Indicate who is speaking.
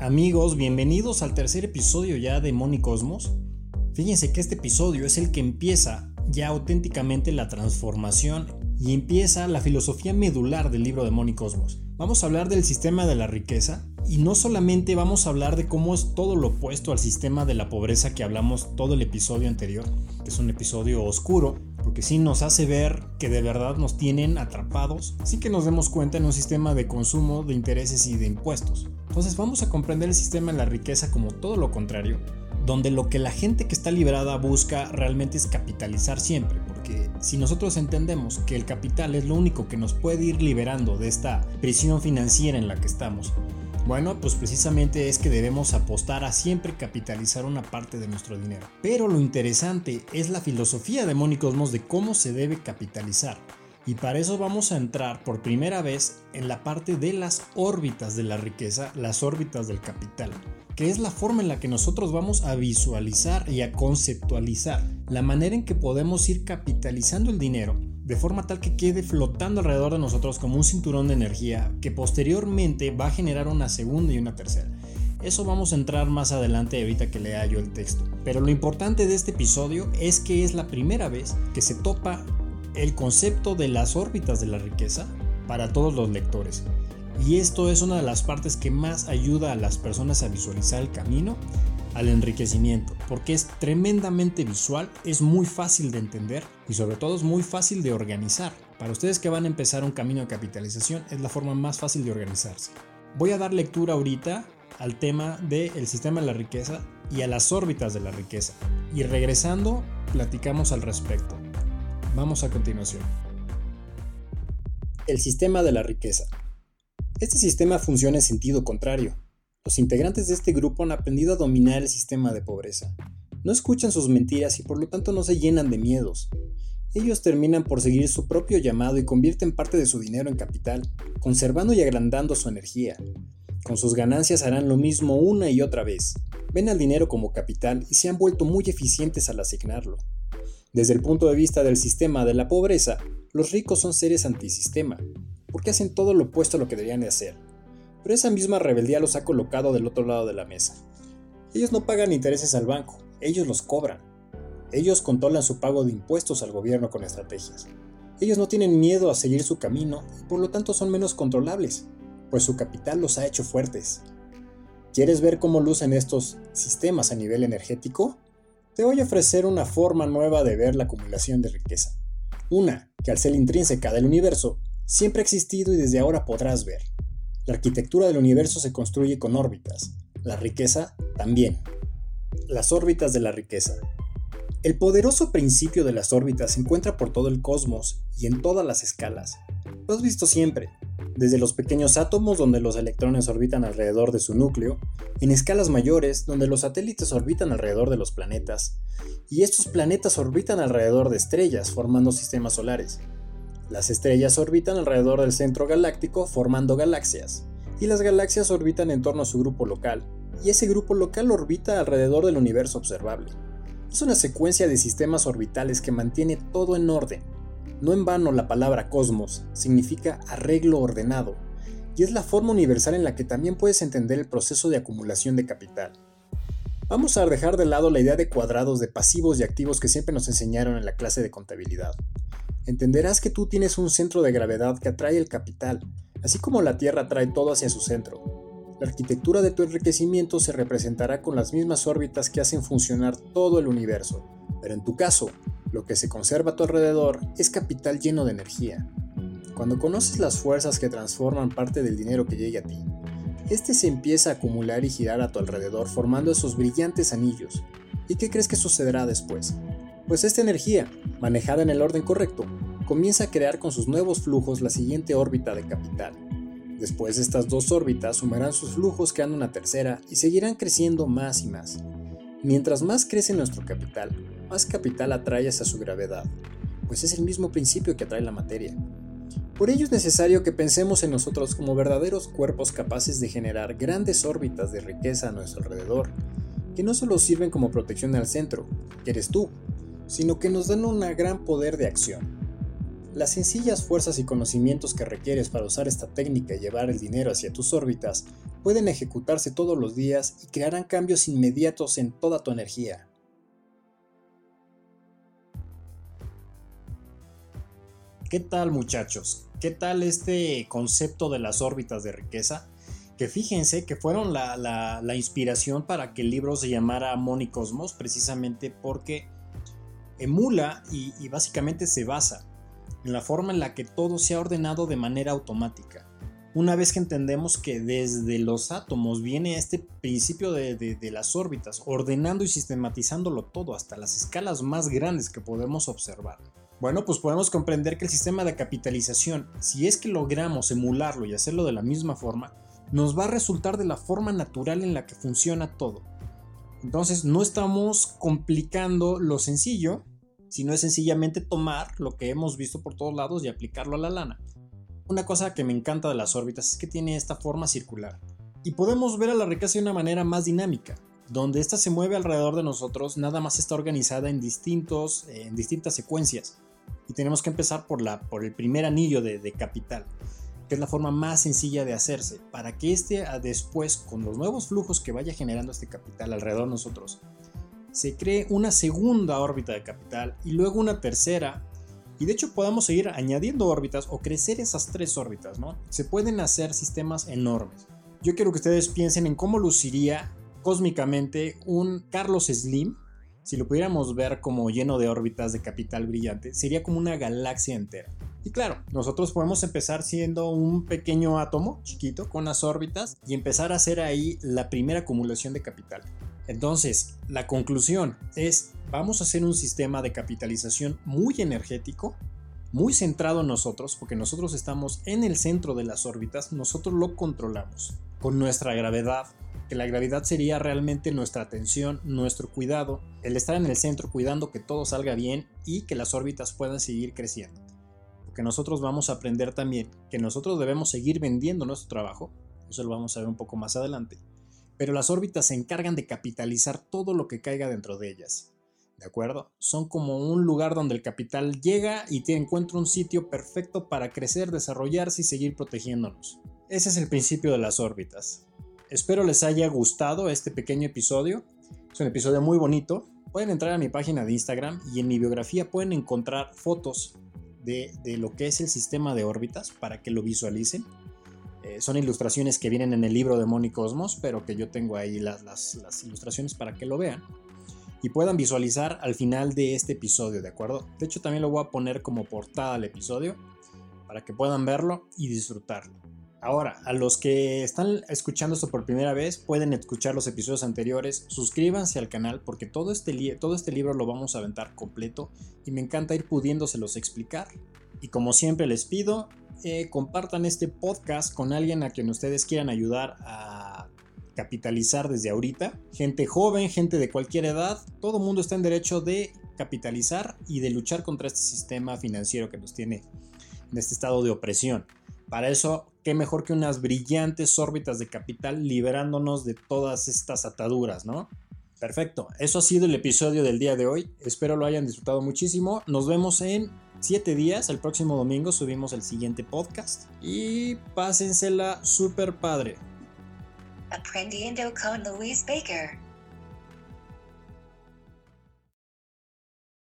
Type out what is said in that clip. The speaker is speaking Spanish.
Speaker 1: Amigos, bienvenidos al tercer episodio ya de Moni Cosmos. Fíjense que este episodio es el que empieza ya auténticamente la transformación y empieza la filosofía medular del libro de Moni Cosmos. Vamos a hablar del sistema de la riqueza y no solamente vamos a hablar de cómo es todo lo opuesto al sistema de la pobreza que hablamos todo el episodio anterior, que es un episodio oscuro, porque sí nos hace ver que de verdad nos tienen atrapados, sin que nos demos cuenta en un sistema de consumo, de intereses y de impuestos. Entonces vamos a comprender el sistema de la riqueza como todo lo contrario, donde lo que la gente que está liberada busca realmente es capitalizar siempre, porque si nosotros entendemos que el capital es lo único que nos puede ir liberando de esta prisión financiera en la que estamos, bueno, pues precisamente es que debemos apostar a siempre capitalizar una parte de nuestro dinero. Pero lo interesante es la filosofía de Cosmos de cómo se debe capitalizar. Y para eso vamos a entrar por primera vez en la parte de las órbitas de la riqueza, las órbitas del capital, que es la forma en la que nosotros vamos a visualizar y a conceptualizar la manera en que podemos ir capitalizando el dinero de forma tal que quede flotando alrededor de nosotros como un cinturón de energía que posteriormente va a generar una segunda y una tercera. Eso vamos a entrar más adelante ahorita que lea yo el texto. Pero lo importante de este episodio es que es la primera vez que se topa el concepto de las órbitas de la riqueza para todos los lectores. Y esto es una de las partes que más ayuda a las personas a visualizar el camino al enriquecimiento, porque es tremendamente visual, es muy fácil de entender y sobre todo es muy fácil de organizar. Para ustedes que van a empezar un camino de capitalización es la forma más fácil de organizarse. Voy a dar lectura ahorita al tema del sistema de la riqueza y a las órbitas de la riqueza. Y regresando, platicamos al respecto. Vamos a continuación. El sistema de la riqueza. Este sistema funciona en sentido contrario. Los integrantes de este grupo han aprendido a dominar el sistema de pobreza. No escuchan sus mentiras y por lo tanto no se llenan de miedos. Ellos terminan por seguir su propio llamado y convierten parte de su dinero en capital, conservando y agrandando su energía. Con sus ganancias harán lo mismo una y otra vez. Ven al dinero como capital y se han vuelto muy eficientes al asignarlo. Desde el punto de vista del sistema de la pobreza, los ricos son seres antisistema, porque hacen todo lo opuesto a lo que deberían de hacer pero esa misma rebeldía los ha colocado del otro lado de la mesa. Ellos no pagan intereses al banco, ellos los cobran. Ellos controlan su pago de impuestos al gobierno con estrategias. Ellos no tienen miedo a seguir su camino y por lo tanto son menos controlables, pues su capital los ha hecho fuertes. ¿Quieres ver cómo lucen estos sistemas a nivel energético? Te voy a ofrecer una forma nueva de ver la acumulación de riqueza. Una que al ser intrínseca del universo siempre ha existido y desde ahora podrás ver. La arquitectura del universo se construye con órbitas, la riqueza también. Las órbitas de la riqueza. El poderoso principio de las órbitas se encuentra por todo el cosmos y en todas las escalas. Lo has visto siempre, desde los pequeños átomos donde los electrones orbitan alrededor de su núcleo, en escalas mayores donde los satélites orbitan alrededor de los planetas, y estos planetas orbitan alrededor de estrellas formando sistemas solares. Las estrellas orbitan alrededor del centro galáctico formando galaxias, y las galaxias orbitan en torno a su grupo local, y ese grupo local orbita alrededor del universo observable. Es una secuencia de sistemas orbitales que mantiene todo en orden. No en vano la palabra cosmos significa arreglo ordenado, y es la forma universal en la que también puedes entender el proceso de acumulación de capital. Vamos a dejar de lado la idea de cuadrados de pasivos y activos que siempre nos enseñaron en la clase de contabilidad entenderás que tú tienes un centro de gravedad que atrae el capital, así como la Tierra atrae todo hacia su centro. La arquitectura de tu enriquecimiento se representará con las mismas órbitas que hacen funcionar todo el universo, pero en tu caso, lo que se conserva a tu alrededor es capital lleno de energía. Cuando conoces las fuerzas que transforman parte del dinero que llegue a ti, este se empieza a acumular y girar a tu alrededor formando esos brillantes anillos. ¿Y qué crees que sucederá después? Pues esta energía, manejada en el orden correcto, comienza a crear con sus nuevos flujos la siguiente órbita de capital. Después estas dos órbitas sumarán sus flujos creando una tercera y seguirán creciendo más y más. Mientras más crece nuestro capital, más capital atrae hacia su gravedad, pues es el mismo principio que atrae la materia. Por ello es necesario que pensemos en nosotros como verdaderos cuerpos capaces de generar grandes órbitas de riqueza a nuestro alrededor, que no solo sirven como protección al centro, que eres tú, sino que nos dan un gran poder de acción. Las sencillas fuerzas y conocimientos que requieres para usar esta técnica y llevar el dinero hacia tus órbitas pueden ejecutarse todos los días y crearán cambios inmediatos en toda tu energía. ¿Qué tal muchachos? ¿Qué tal este concepto de las órbitas de riqueza? Que fíjense que fueron la, inspiración para que el libro se llamara Money Cosmos, precisamente porque emula y básicamente se basa en la forma en la que todo se ha ordenado de manera automática. Una vez que entendemos que desde los átomos viene este principio de, las órbitas, ordenando y sistematizándolo todo hasta las escalas más grandes que podemos observar. Bueno, pues podemos comprender que el sistema de capitalización, si es que logramos emularlo y hacerlo de la misma forma, nos va a resultar de la forma natural en la que funciona todo. Entonces no estamos complicando lo sencillo, sino es sencillamente tomar lo que hemos visto por todos lados y aplicarlo a la lana. Una cosa que me encanta de las órbitas es que tiene esta forma circular. Y podemos ver a la riqueza de una manera más dinámica, donde ésta se mueve alrededor de nosotros, nada más está organizada en, distintos, en distintas secuencias. Y tenemos que empezar por, la, por el primer anillo de, de capital, que es la forma más sencilla de hacerse, para que este después, con los nuevos flujos que vaya generando este capital alrededor de nosotros, se cree una segunda órbita de capital y luego una tercera. Y de hecho podamos seguir añadiendo órbitas o crecer esas tres órbitas, ¿no? Se pueden hacer sistemas enormes. Yo quiero que ustedes piensen en cómo luciría cósmicamente un Carlos Slim, si lo pudiéramos ver como lleno de órbitas de capital brillante, sería como una galaxia entera. Y claro, nosotros podemos empezar siendo un pequeño átomo chiquito con las órbitas y empezar a hacer ahí la primera acumulación de capital. Entonces, la conclusión es, vamos a hacer un sistema de capitalización muy energético, muy centrado en nosotros, porque nosotros estamos en el centro de las órbitas, nosotros lo controlamos con nuestra gravedad, que la gravedad sería realmente nuestra atención, nuestro cuidado, el estar en el centro cuidando que todo salga bien y que las órbitas puedan seguir creciendo. Porque nosotros vamos a aprender también que nosotros debemos seguir vendiendo nuestro trabajo, eso lo vamos a ver un poco más adelante, pero las órbitas se encargan de capitalizar todo lo que caiga dentro de ellas. ¿De acuerdo? Son como un lugar donde el capital llega y te encuentra un sitio perfecto para crecer, desarrollarse y seguir protegiéndonos. Ese es el principio de las órbitas. Espero les haya gustado este pequeño episodio. Es un episodio muy bonito. Pueden entrar a mi página de Instagram y en mi biografía pueden encontrar fotos de, de lo que es el sistema de órbitas para que lo visualicen. Eh, son ilustraciones que vienen en el libro de Moni Cosmos, pero que yo tengo ahí las, las, ilustraciones para que lo vean y puedan visualizar al final de este episodio, ¿de acuerdo? De hecho, también lo voy a poner como portada al episodio para que puedan verlo y disfrutarlo. Ahora, a los que están escuchando esto por primera vez, pueden escuchar los episodios anteriores, suscríbanse al canal porque todo este, todo este libro lo vamos a aventar completo y me encanta ir pudiéndoselos explicar. Y como siempre les pido, eh, compartan este podcast con alguien a quien ustedes quieran ayudar a capitalizar desde ahorita. Gente joven, gente de cualquier edad, todo mundo está en derecho de capitalizar y de luchar contra este sistema financiero que nos tiene en este estado de opresión. Para eso, qué mejor que unas brillantes órbitas de capital liberándonos de todas estas ataduras, ¿no? Perfecto, eso ha sido el episodio del día de hoy. Espero lo hayan disfrutado muchísimo. Nos vemos en siete días. El próximo domingo subimos el siguiente podcast. Y pásensela super padre.
Speaker 2: Aprendiendo con Luis Baker.